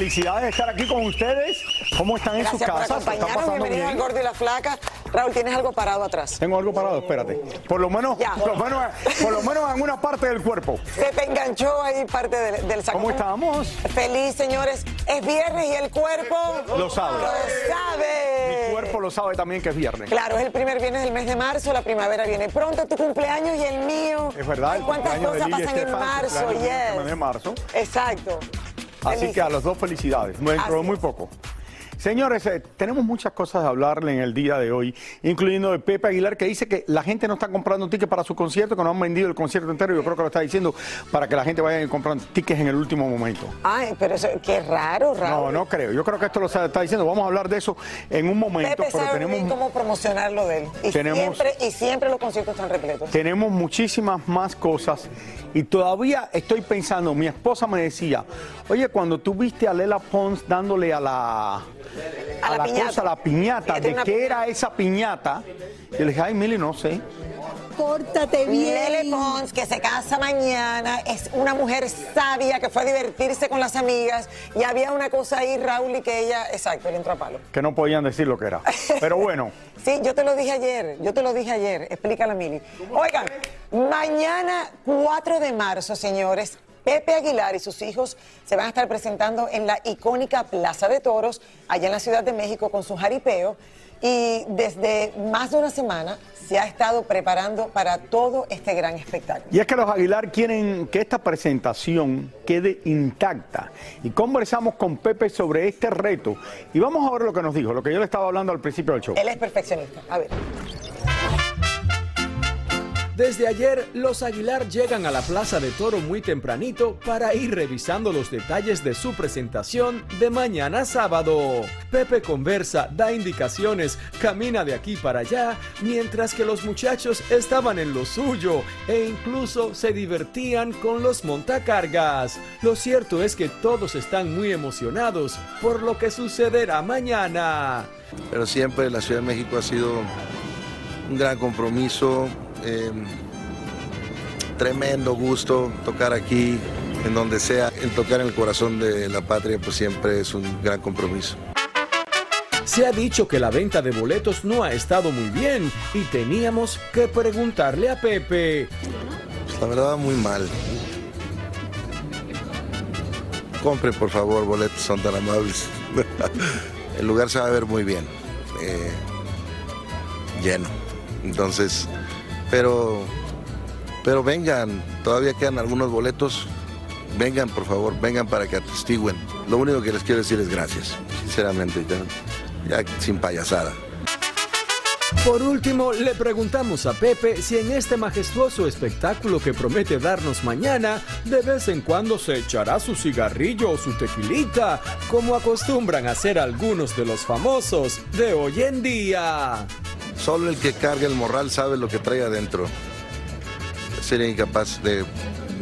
Felicidades de estar aquí con ustedes. ¿Cómo están en sus por casas? ¿Lo están acompañarnos. Bienvenidos al? Gordo y la Flaca. Raúl, tienes algo parado atrás. Tengo algo parado, espérate. Por lo menos, Ya. por lo menos, por lo menos en una parte del cuerpo. Se te enganchó ahí parte del, del saco. ¿Cómo estamos? Feliz, señores. Es viernes y el cuerpo Lo sabe. Lo sabe. Mi cuerpo lo sabe también que es viernes. Claro, es el primer viernes del mes de marzo, la primavera viene pronto, tu cumpleaños y el mío. Es verdad. El ¿Cuántas cosas pasan en marzo? Yes. de marzo. Exacto. Así que a los dos felicidades, de Así muy poco. Señores, eh, tenemos muchas cosas de hablarle en el día de hoy, incluyendo de Pepe Aguilar, que dice que la gente no está comprando tickets para su concierto, que no han vendido el concierto entero. Yo creo que lo está diciendo para que la gente vaya comprando tickets en el último momento. Ay, pero eso, qué raro, No, Raúl. no creo. Yo creo que esto lo está diciendo. Vamos a hablar de eso en un momento, Pepe pero sabe tenemos, cómo promocionarlo de él. Y, Tenemos- siempre, y siempre los conciertos están repletos. tenemos muchísimas más cosas y todavía estoy pensando, mi esposa me decía, oye, cuando tú viste a Lela Pons dándole a la, A la piñata. cosa, a la piñata, ¿de qué era esa piñata? Yo le dije, ay, Mili, no sé. Pórtate bien. Lele Pons, que se casa mañana, es una mujer sabia que fue a divertirse con las amigas y había una cosa ahí, Raúl, y que ella, exacto, le entró a palo. Que no podían decir lo que era. Pero bueno, Sí, yo te lo dije ayer, yo te lo dije ayer, explícala, Mili. Oigan, mañana 4 de marzo, señores, Pepe Aguilar y sus hijos se van a estar presentando en la icónica Plaza de Toros, allá en la Ciudad de México, con su jaripeo. Y desde más de una semana se ha estado preparando para todo este gran espectáculo. y es que los Aguilar quieren que esta presentación quede intacta. Y conversamos con Pepe sobre este reto. Y vamos a ver lo que nos dijo, lo que yo le estaba hablando al principio del show. Él es perfeccionista. A ver. Desde ayer, los Aguilar llegan a la Plaza de Toro muy tempranito para ir revisando los detalles de su presentación de mañana sábado. Pepe conversa, da indicaciones, camina de aquí para allá, mientras que los muchachos estaban en lo suyo e incluso se divertían con los montacargas. Lo cierto es que todos están muy emocionados por lo que sucederá mañana. pero siempre la Ciudad de México ha sido un gran compromiso, eh, tremendo gusto tocar aquí, en donde sea, el tocar en el corazón de la patria, pues siempre es un gran compromiso. Se ha dicho que la venta de boletos no ha estado muy bien y teníamos que preguntarle a Pepe. Pues, la verdad, muy mal. Compren, por favor, boletos, son tan amables. el lugar se va a ver muy bien, eh, lleno. Entonces, pero, pero vengan, todavía quedan algunos boletos. Vengan, por favor, vengan para que atestiguen. Lo único que les quiero decir es gracias, sinceramente, ya, ya sin payasada. Por último, le preguntamos a Pepe si en este majestuoso espectáculo que promete darnos mañana, de vez en cuando se echará su cigarrillo o su tequilita, como acostumbran hacer algunos de los famosos de hoy en día. Solo el que carga el morral sabe lo que trae adentro. Sería incapaz de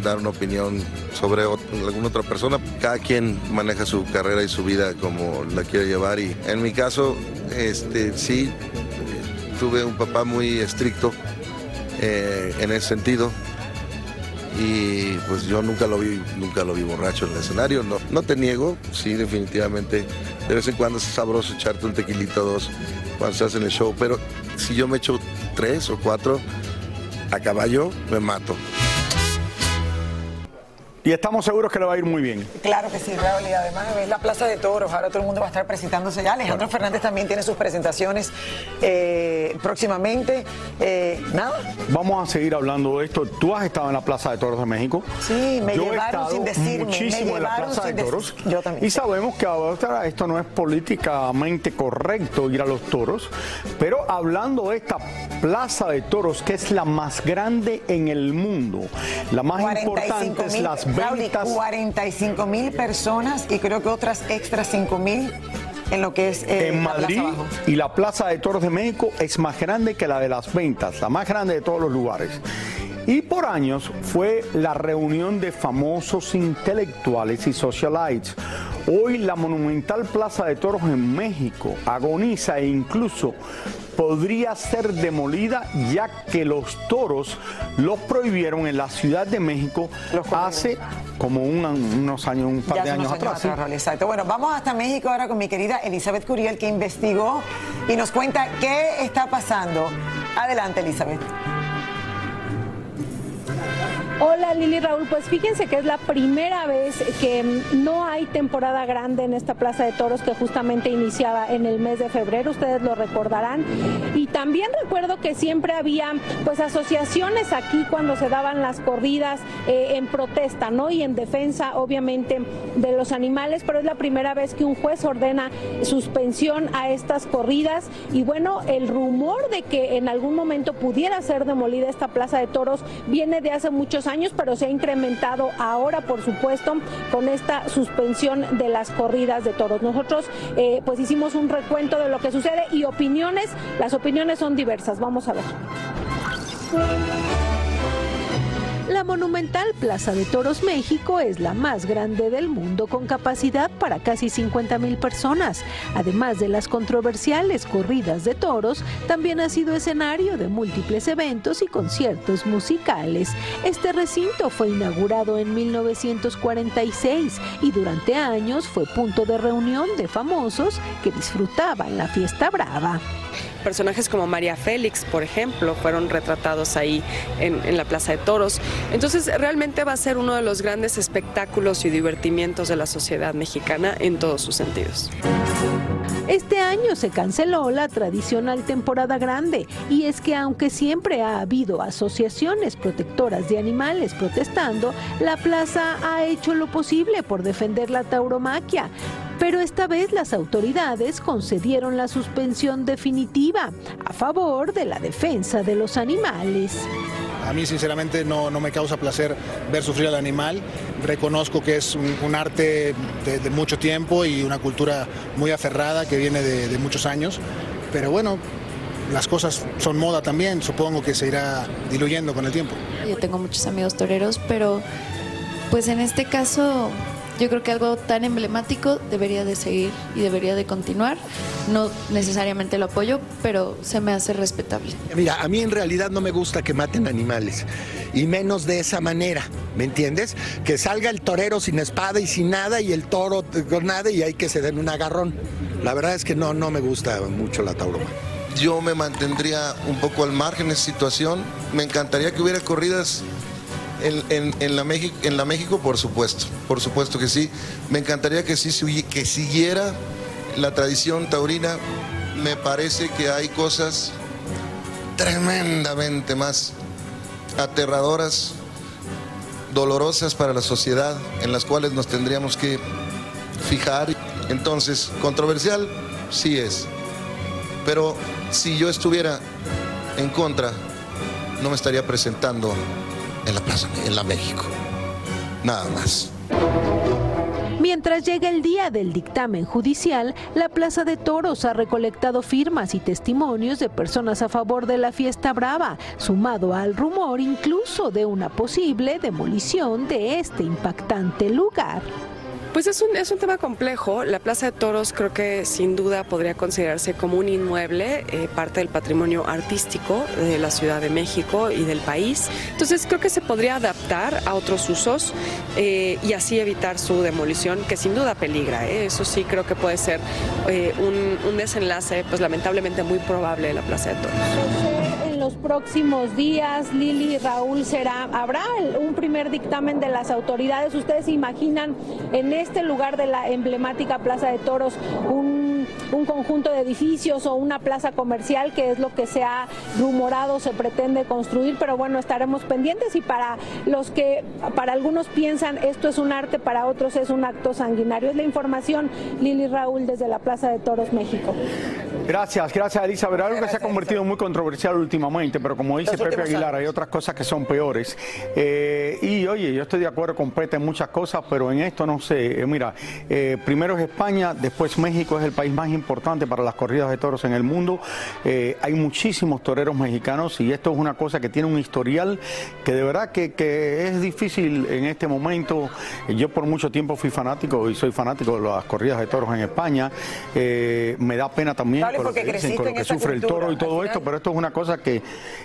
dar una opinión sobre alguna otra persona. Cada quien maneja su carrera y su vida como la quiere llevar y en mi caso, este, sí, tuve un papá muy estricto eh, en ese sentido y pues yo nunca lo vi, nunca lo vi borracho en el escenario. No, no te niego, sí, definitivamente. De vez en cuando es sabroso echarte un tequilito o dos cuando estás en el show, pero si yo me echo tres o cuatro a caballo, me mato. Y estamos seguros que le va a ir muy bien. Claro que sí, Raúl, y además es la Plaza de Toros, ahora todo el mundo va a estar presentándose ya. Alejandro Fernández también tiene sus presentaciones eh, próximamente. Eh, nada, Vamos a seguir hablando de esto. Tú has estado en la Plaza de Toros de México. Sí, me Yo he llevaron sin decirme, me muchísimo en la Plaza de Toros. Yo también. Y sabemos que ahora esto no es políticamente correcto ir a los toros, pero hablando de esta Plaza de Toros, que es la más grande en el mundo, la más 45 importante es Las Raúl, y 45 mil personas y creo que otras extras 5 mil en lo que es eh, en la plaza Madrid y la Plaza de Toros de México es más grande que la de las ventas, la más grande de todos los lugares. Y por años fue la reunión de famosos intelectuales y socialites. Hoy la monumental Plaza de Toros en México agoniza e incluso podría ser demolida ya que los toros los prohibieron en la Ciudad de México hace como un- unos años, un par Ya de años atrás. Exacto. Bueno, vamos hasta México ahora con mi querida Elizabeth Curiel, que investigó y nos cuenta qué está pasando. Adelante, Elizabeth. Hola Lili Raúl, pues fíjense que es la primera vez que no hay temporada grande en esta Plaza de Toros que justamente iniciaba en el mes de febrero, ustedes lo recordarán. Y también recuerdo que siempre había pues asociaciones aquí cuando se daban las corridas eh, en protesta, ¿no? Y en defensa obviamente de los animales, pero es la primera vez que un juez ordena suspensión a estas corridas y bueno, el rumor de que en algún momento pudiera ser demolida esta Plaza de Toros viene de hace muchos años, pero se ha incrementado ahora, por supuesto, con esta suspensión de las corridas de toros. Nosotros eh, pues hicimos un recuento de lo que sucede y opiniones, las opiniones son diversas, vamos a ver. La monumental Plaza de Toros México es la más grande del mundo con capacidad para casi 50 mil personas. Además de las controversiales corridas de toros, también ha sido escenario de múltiples eventos y conciertos musicales. Este recinto fue inaugurado en 1946 y durante años fue punto de reunión de famosos que disfrutaban la fiesta brava. Personajes como María Félix, por ejemplo, fueron retratados ahí en, la Plaza de Toros. Entonces, realmente va a ser uno de los grandes espectáculos y divertimientos de la sociedad mexicana en todos sus sentidos. Este año se canceló la tradicional temporada grande y es que aunque siempre ha habido asociaciones protectoras de animales protestando, la plaza ha hecho lo posible por defender la tauromaquia. Pero esta vez las autoridades concedieron la suspensión definitiva a favor de la defensa de los animales. A mí sinceramente no, no me causa placer ver sufrir al animal. Reconozco que es un, arte de, de mucho tiempo y una cultura muy aferrada que viene de, de muchos años. Pero bueno, las cosas son moda también, supongo que se irá diluyendo con el tiempo. Yo tengo muchos amigos toreros, pero pues en este caso yo creo que algo tan emblemático debería de seguir y debería de continuar. No necesariamente lo apoyo, pero se me hace respetable. Mira, a mí en realidad no me gusta que maten animales, y menos de esa manera, ¿me entiendes? Que salga el torero sin espada y sin nada, y el toro con nada, y hay que se den un agarrón. La verdad es que no, no me gusta mucho la tauroma. Yo me mantendría un poco al margen de esa situación. Me encantaría que hubiera corridas en, en- la México, en la México, por supuesto, por supuesto que sí. Me encantaría que sí que siguiera la tradición taurina. Me parece que hay cosas tremendamente más aterradoras, dolorosas para la sociedad, en las cuales nos tendríamos que fijar. Entonces, controversial sí es. Pero si yo estuviera en contra, no me estaría presentando en la Plaza, en la México. Nada más. Mientras llega el día del dictamen judicial, la Plaza de Toros ha recolectado firmas y testimonios de personas a favor de la fiesta brava, sumado al rumor incluso de una posible demolición de este impactante lugar. Pues es un, es un tema complejo. La Plaza de Toros creo que sin duda podría considerarse como un inmueble, eh, parte del patrimonio artístico de la Ciudad de México y del país. Entonces creo que se podría adaptar a otros usos eh, y así evitar su demolición, que sin duda peligra. ¿eh? Eso sí creo que puede ser eh, un, un desenlace, pues lamentablemente muy probable de la Plaza de Toros. Los próximos días, Lili y Raúl, será, habrá un primer dictamen de las autoridades. ¿Ustedes se imaginan en este lugar de la emblemática Plaza de Toros un, un conjunto de edificios o una plaza comercial, que es lo que se ha rumorado, se pretende construir? Pero bueno, estaremos pendientes y para los que, para algunos piensan esto es un arte, para otros es un acto sanguinario. Es la información, Lili Raúl, desde la Plaza de Toros, México. Gracias, gracias Elizabeth. Algo que se ha convertido muy controversial últimamente, pero como dice Pepe Aguilar, hay otras cosas que son peores. Eh, y oye, yo estoy de acuerdo con Pepe en muchas cosas, pero en esto no sé. Eh, mira, eh, primero es España, después México es el país más importante para las corridas de toros en el mundo. hay muchísimos toreros mexicanos y esto es una cosa que tiene un historial que de verdad que, que es difícil en este momento. Yo por mucho tiempo fui fanático y soy fanático de las corridas de toros en España. me da pena también con lo que, dicen, con lo que sufre el toro y todo esto, pero esto es una cosa que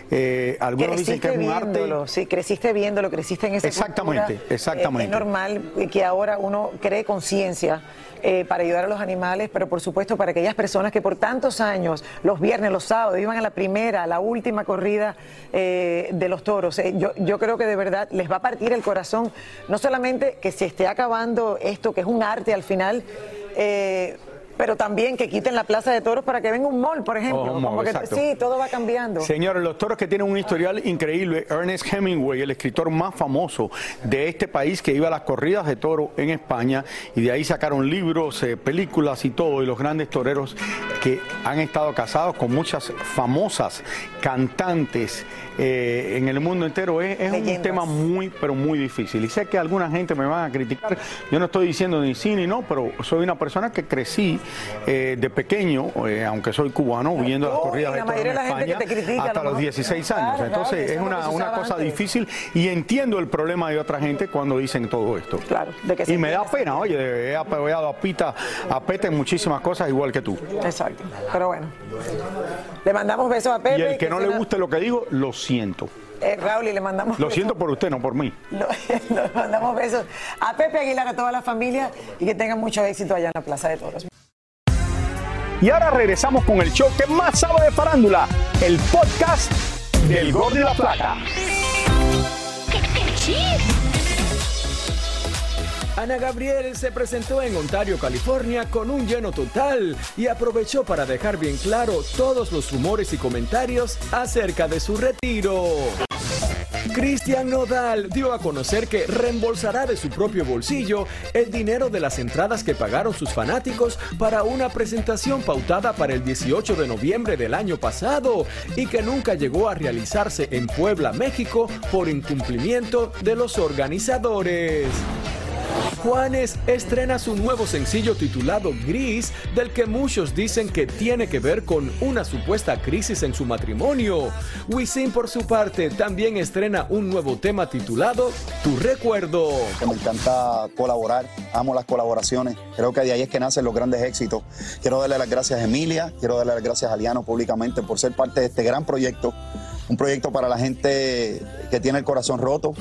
eh, algunos dicen que es un arte. Sí, creciste viéndolo, creciste en esa Exactamente, cultura. exactamente. es normal que ahora uno cree conciencia eh, para ayudar a los animales, pero por supuesto para aquellas personas que por tantos años, los viernes, los sábados, iban a la primera, a la última corrida eh, de los toros. yo, yo creo que de verdad les va a partir el corazón, no solamente que se esté acabando esto, que es un arte al final, eh, pero también que quiten la plaza de toros para que venga un mall, por ejemplo. sí, todo va cambiando. Señores, los toros que tienen un historial increíble, Ernest Hemingway, el escritor más famoso de este país que iba a las corridas de toro en España y de ahí sacaron libros, eh, películas y todo, y los grandes toreros que han estado casados con muchas famosas cantantes eh, en el mundo entero. Es, un tema muy, pero muy difícil. Y sé que alguna gente me va a criticar. Yo no estoy diciendo ni sí ni no, pero soy una persona que crecí eh, de pequeño, eh, aunque soy cubano, viendo las corridas de en España hasta los 16 años. Entonces es una, una cosa difícil y entiendo el problema de otra gente cuando dicen todo esto. Claro, y me da pena, oye, he apoyado a Pita, a Pete en muchísimas cosas igual que tú. Exacto, pero bueno. Le mandamos besos a Pepe. Y el que, no le guste lo que digo, lo siento. Eh, Raúl, y le mandamos. Lo siento por usted, no por mí. Le mandamos besos a Pepe Aguilar, a toda la familia y que tengan mucho éxito allá en la Plaza de Toros. Y ahora regresamos con el show que más sabe de farándula, el podcast del Gol de la Plata. Ana Gabriel se presentó en Ontario, California con un lleno total y aprovechó para dejar bien claro todos los rumores y comentarios acerca de su retiro. Cristian Nodal dio a conocer que reembolsará de su propio bolsillo el dinero de las entradas que pagaron sus fanáticos para una presentación pautada para el 18 de noviembre del año pasado y que nunca llegó a realizarse en Puebla, México por incumplimiento de los organizadores. Juanes estrena su nuevo sencillo titulado Gris, del que muchos dicen que tiene que ver con una supuesta crisis en su matrimonio. Wisin por su parte también estrena un nuevo tema titulado Tu recuerdo. Me encanta colaborar, amo las colaboraciones, creo que de ahí es que nacen los grandes éxitos. Quiero darle las gracias a Emilia, quiero darle las gracias a Liano públicamente por ser parte de este gran proyecto, un proyecto para la gente que tiene el corazón roto.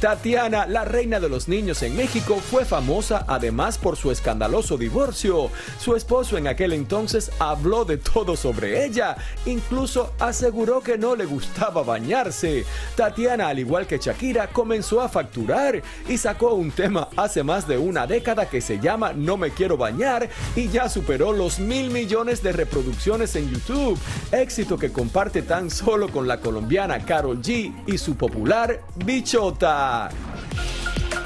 Tatiana, la reina de los niños en México, fue famosa además por su escandaloso divorcio. Su esposo en aquel entonces habló de todo sobre ella, incluso aseguró que no le gustaba bañarse. Tatiana, al igual que Shakira, comenzó a facturar y sacó un tema hace más de una década que se llama No me quiero bañar y ya superó los mil millones de reproducciones en YouTube, éxito que comparte tan solo con la colombiana Carol G y su popular Bichota.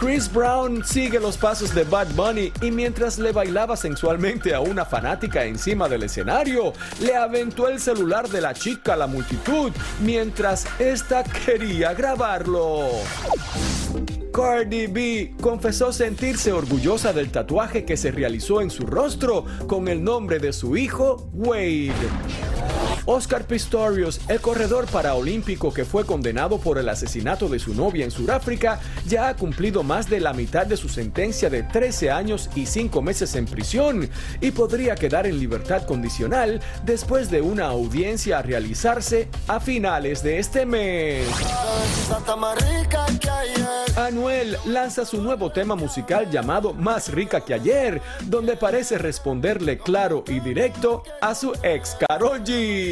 Chris Brown sigue los pasos de Bad Bunny y mientras le bailaba sensualmente a una fanática encima del escenario, le aventó el celular de la chica a la multitud mientras esta quería grabarlo. Cardi B confesó sentirse orgullosa del tatuaje que se realizó en su rostro con el nombre de su hijo, Wade. Oscar Pistorius, el corredor paraolímpico que fue condenado por el asesinato de su novia en Sudáfrica, ya ha cumplido más de la mitad de su sentencia de 13 años y 5 meses en prisión y podría quedar en libertad condicional después de una audiencia a realizarse a finales de este mes. Anuel lanza su nuevo tema musical llamado Más rica que ayer, donde parece responderle claro y directo a su ex Karol G.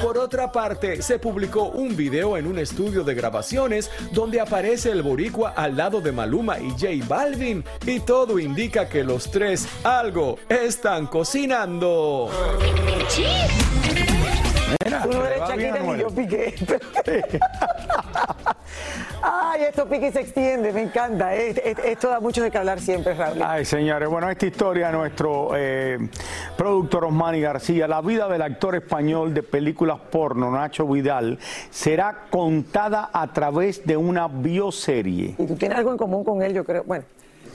Por otra parte, se publicó un video en un estudio de grabaciones donde aparece el boricua al lado de Maluma y J Balvin y todo indica que los tres algo están cocinando. Mira, no eres Shakira ni yo piqué. Ay, esto pique y se extiende, me encanta. Esto da mucho de qué hablar siempre, Raúl. Ay, señores, bueno, esta historia de nuestro eh, productor Osmani García, la vida del actor español de películas porno, Nacho Vidal, será contada a través de una bioserie. Y tú tienes algo en común con él, yo creo. Bueno,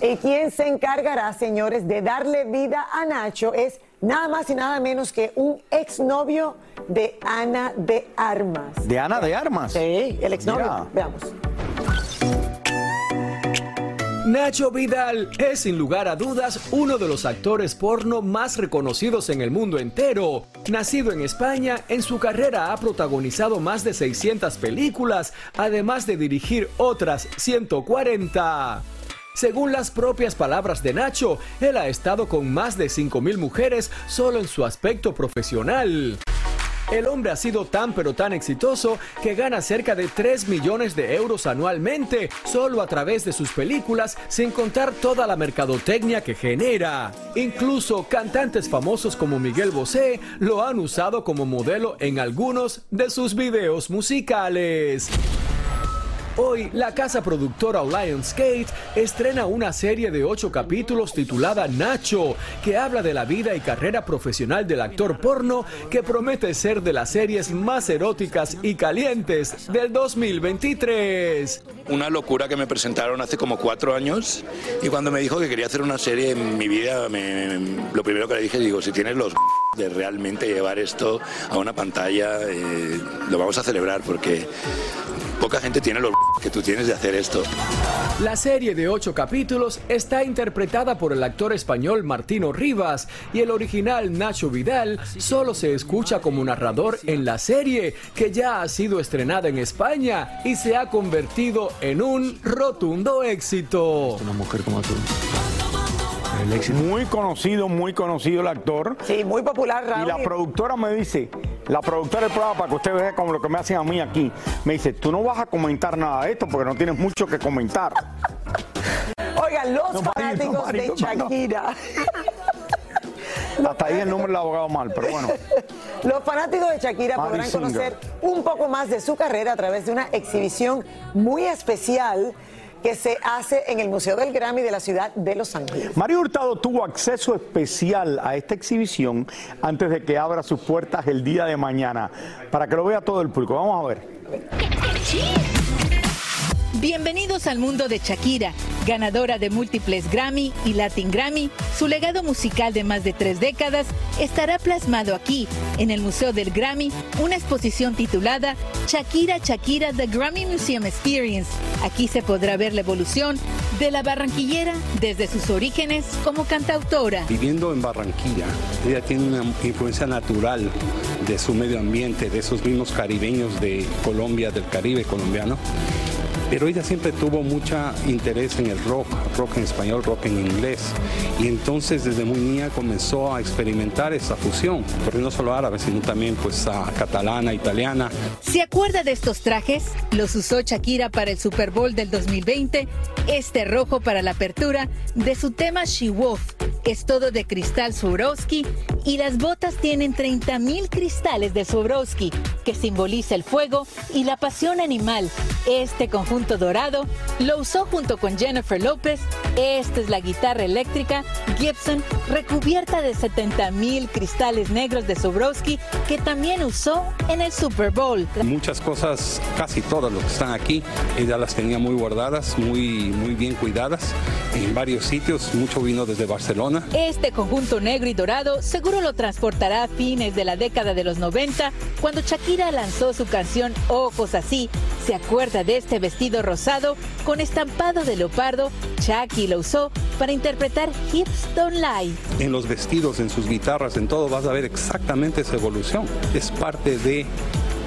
y quien se encargará, señores, de darle vida a Nacho es nada más y nada menos que un exnovio de Ana de Armas. ¿De Ana de Armas? Sí, el exnovio. Mira. Veamos. Nacho Vidal es sin lugar a dudas uno de los actores porno más reconocidos en el mundo entero. Nacido en España, en su carrera ha protagonizado más de 600 películas, además de dirigir otras 140. Según las propias palabras de Nacho, él ha estado con más de 5.000 mujeres solo en su aspecto profesional. El hombre ha sido tan pero tan exitoso que gana cerca de 3 millones de euros anualmente solo a través de sus películas, sin contar toda la mercadotecnia que genera. Incluso cantantes famosos como Miguel Bosé lo han usado como modelo en algunos de sus videos musicales. Hoy, la casa productora Lionsgate estrena una serie de ocho capítulos titulada Nacho, que habla de la vida y carrera profesional del actor porno que promete ser de las series más eróticas y calientes del 2023. Una locura que me presentaron hace como cuatro años y cuando me dijo que quería hacer una serie en mi vida, me- lo primero que le dije, digo, si tienes los de realmente llevar esto a una pantalla, eh, lo vamos a celebrar porque poca gente tiene los que tú tienes de hacer esto. La serie de ocho capítulos está interpretada por el actor español Martino Rivas y el original Nacho Vidal solo se escucha como narrador en la serie, que ya ha sido estrenada en España y se ha convertido en un rotundo éxito. Una mujer como tú. Muy conocido, muy conocido el actor. Sí, muy popular, Raúl. Y la productora me dice, la productora del programa, para que usted vea como lo que me hacen a mí aquí, me dice, tú no vas a comentar nada de esto porque no tienes mucho que comentar. Oigan, los No, Mari, no, fanáticos de no. Shakira. Hasta ahí el nombre lo ha abogado mal, pero bueno. Los fanáticos de Shakira Mari podrán Singer. conocer un poco más de su carrera a través de una exhibición muy especial que se hace en el Museo del Grammy de la ciudad de Los Ángeles. Mario Hurtado tuvo acceso especial a esta exhibición antes de que abra sus puertas el día de mañana, para que lo vea todo el público. Vamos a ver. Bienvenidos al mundo de Shakira, ganadora de múltiples Grammy y Latin Grammy. Su legado musical de más de tres décadas estará plasmado aquí, en el Museo del Grammy, una exposición titulada Shakira Shakira The Grammy Museum Experience. Aquí se podrá ver la evolución de la barranquillera desde sus orígenes como cantautora. Viviendo en Barranquilla, ella tiene una influencia natural de su medio ambiente, de esos mismos caribeños de Colombia, del Caribe colombiano. Pero ella siempre tuvo mucho interés en el rock, rock en español, rock en inglés. Y entonces desde muy niña comenzó a experimentar esa fusión, porque no solo árabe, sino también pues catalana, italiana. ¿Se acuerda de estos trajes? Los usó Shakira para el Super Bowl del 2020, este rojo para la apertura de su tema She Wolf. Es todo de cristal Swarovski y las botas tienen 30.000 cristales de Swarovski, que simboliza el fuego y la pasión animal. Este conjunto dorado lo usó junto con Jennifer López. Esta es la guitarra eléctrica Gibson recubierta de 70.000 cristales negros de Swarovski que también usó en el Super Bowl. Muchas cosas, casi todas lo que están aquí, ella las tenía muy guardadas, muy, muy bien cuidadas en varios sitios. Mucho vino desde Barcelona. Este conjunto negro y dorado seguro lo transportará a fines de la década de los 90, cuando Shakira lanzó su canción Ojos Así. ¿Se acuerda de este vestido rosado con estampado de leopardo? Shaki lo usó para interpretar Hips Don't Lie. En los vestidos, en sus guitarras, en todo vas a ver exactamente esa evolución. Es parte de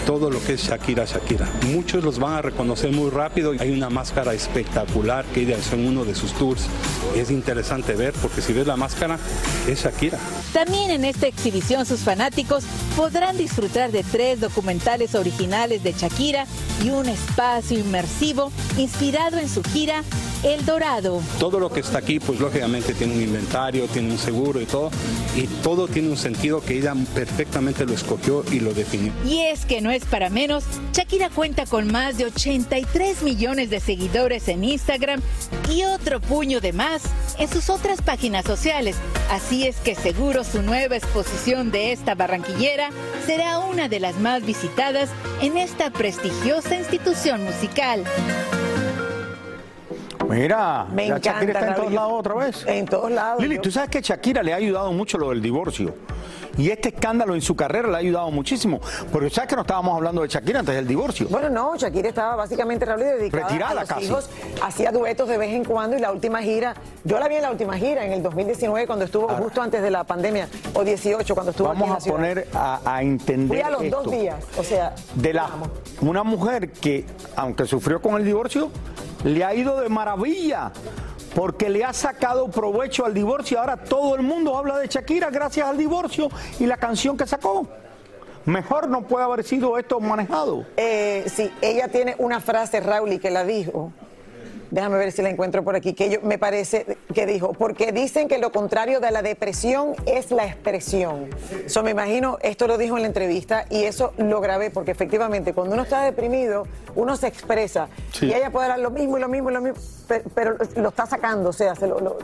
todo lo que es Shakira Shakira. Muchos los van a reconocer muy rápido. Hay una máscara espectacular que ella hizo en uno de sus tours. Es interesante ver porque si ves la máscara es Shakira. También en esta exhibición sus fanáticos podrán disfrutar de tres documentales originales de Shakira y un espacio inmersivo inspirado en su gira El Dorado. Todo lo que está aquí, pues lógicamente tiene un inventario, tiene un seguro y todo, y todo tiene un sentido que ella perfectamente lo escogió y lo definió. Y es que no es para menos, Shakira cuenta con más de 83 millones de seguidores en Instagram y otro puño de más en sus otras páginas sociales. Así es que seguro su nueva exposición de esta barranquillera será una de las más visitadas en esta prestigiosa institución musical. Mira, Me encanta, Shakira está en todos lados otra vez. En todos lados. Lili, Yo- tú sabes que Shakira le ha ayudado mucho lo del divorcio. Y este escándalo en su carrera le ha ayudado muchísimo. Porque sabes que no estábamos hablando de Shakira antes del divorcio. Bueno, no, Shakira estaba básicamente Raúl, dedicada Retirada a los casi. hijos, hacía duetos de vez en cuando y la última gira, yo la vi en la última gira en el 2019 cuando estuvo justo antes de la pandemia o 18 cuando estuvo Vamos aquí en a la ciudad. poner a, a entender Fui a los esto. dos días, o sea, de la una mujer que aunque sufrió con el divorcio le ha ido de maravilla porque le ha sacado provecho al divorcio. Ahora todo el mundo habla de Shakira gracias al divorcio y la canción que sacó. Mejor no puede haber sido esto manejado. Eh, sí, ella tiene una frase, Raúl, y que la dijo. Déjame ver si la encuentro por aquí, que yo, me parece que dijo, porque dicen que lo contrario de la depresión es la expresión. So, me imagino, esto lo dijo en la entrevista y eso lo grabé, porque efectivamente cuando uno está deprimido, uno se expresa. Sí. Y ella puede dar lo mismo y lo mismo y lo mismo, pe- pero, lo está sacando, o sea, se lo... lo-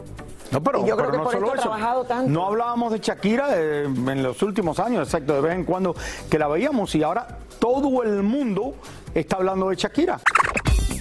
no, pero, yo creo pero que no por solo esto eso. trabajado tanto. No hablábamos de Shakira eh, en los últimos años, exacto, de vez en cuando que la veíamos y ahora todo el mundo está hablando de Shakira.